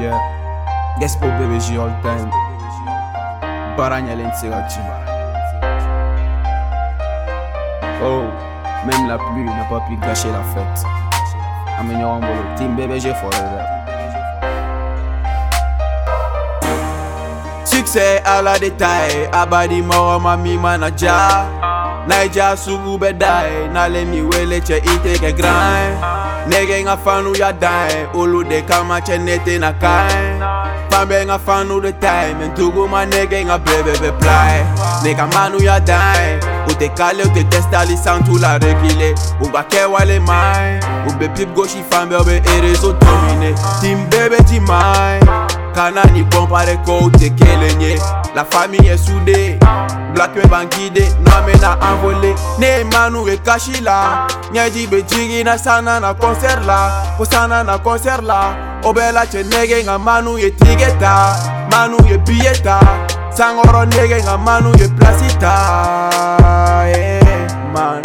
Yeah. Guess pour bébé J all time. Baranya l'interaction. Oh, même la pluie n'a pas pu gâcher la fête. Amenyo Ambolo, Team bébé J forever. Succès à la détail, abadi moro mami manager. Naija sugu bedai, nale mi wele che ite ke grind. Nege nga fan ya dime Ulu de kama chenete na kain Pambe nga fan ou de time Ntugu ma nege nga bebe be play Nega man ya dime Ou te kale ou te testa li san la rekile. Ou ba ke wale main Ou be pip goshi fambe ou be ere so domine. Tim bebe ti mai Kana ni bare kote kelenye La famille est soudée. Black me bangide namena envolé. Ne manu e kashi la ɲɛji be jigi na sana na concert la ko sana na concert la o bɛɛ lacɛ nɛgɛ nka manu ye tigɛ ta manu ye biye ta sankɔrɔ nɛgɛ nka manu ye plasi ta yeah, man.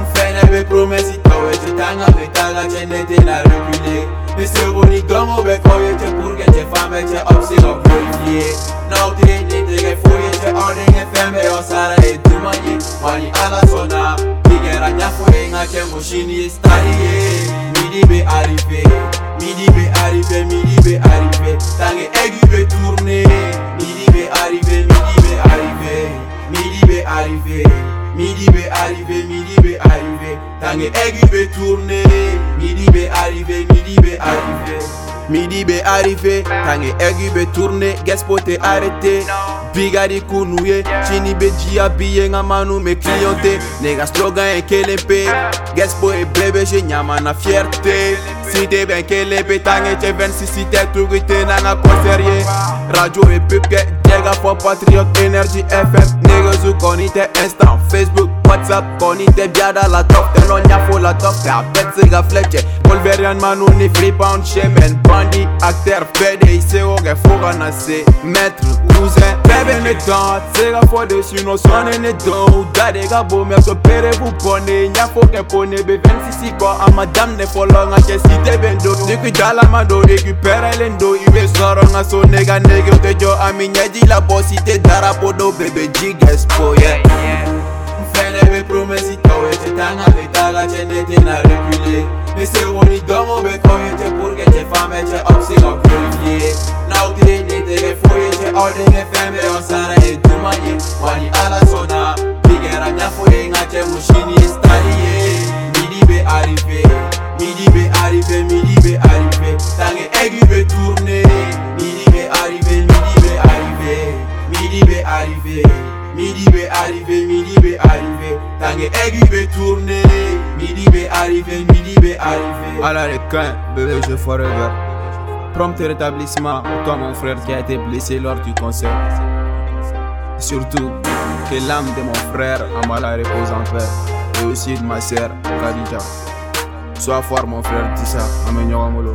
N fɛnɛ be promɛsi tɔwɛ ti tanga be taga cɛ ne tena recule Ty z boli domu bekuje Cię burgę, cię famę, cię obsynokuje No ty nie dygefuje Cię ory nie o Osara i dumani Wani ala sona Digera nyafuye nga cię mushini Stariye Midi be arrive Midi be arrive, midi be arrive Tange aigu be tourne Midi be arrive, midi be arrive Midi be arrive Midi be arrive, midi be arrive Tange aigu be tourne Midi be arrivé, tangue aigu be tourné Gespo te arrêté. Bigari kunouye Chini be jia biye nga manu me clienté. Nega slogan e kelempe Gespo e blebe je nyama na fierté. Si te ben kelempe tangue che ven si si te tugite na nga conserrier Radio e pipke collega voor Patriot Energy FM Niggas hoe kon niet de Insta, Facebook, Whatsapp Kon niet de biada la top, en on ja voor la top. Ja, bet ze ga fletje Polverian man hoe niet free pound shaman Bandi, acteur, VDC, ook en vroeg aan C Maître, cousin temps, c'est la fois de sur nos soins et dos. Dadé gabo, mais ce père vous prenez, n'y a faut qu'un poney, B26 quoi, à madame n'est pas long, à qu'est-ce qui t'est bendo. Depuis Dalamando, récupère l'endo, il veut sortir à son nega, nega, te jo, à mignadi, la bossité, darapodo, bébé, jigespo, yeah. Fais les promesses, toi, et t'es tanga, t'es tanga, t'es n'a reculé. Mais c'est on y donne, on veut qu'on y te pour que tes femmes, t'es obsédé. Midi be arrivé, midi be arrivé Tangue aigu be tourné Midi be arrivé, midi be arrivé Midi be arrivé Midi be arrivé, midi be arrivé Tangue aigu be tourné Midi be arrivé, midi be arrivé À la requin, bébé je forever Prompt rétablissement pour toi mon frère qui a été blessé lors du concert. Surtout que l'âme de mon frère Amala repose en paix. Et aussi de ma sœur Khadija. Sois fort mon frère, dis ça, amenyo amolo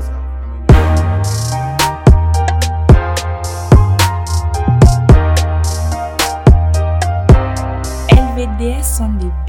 LVDS on the beat.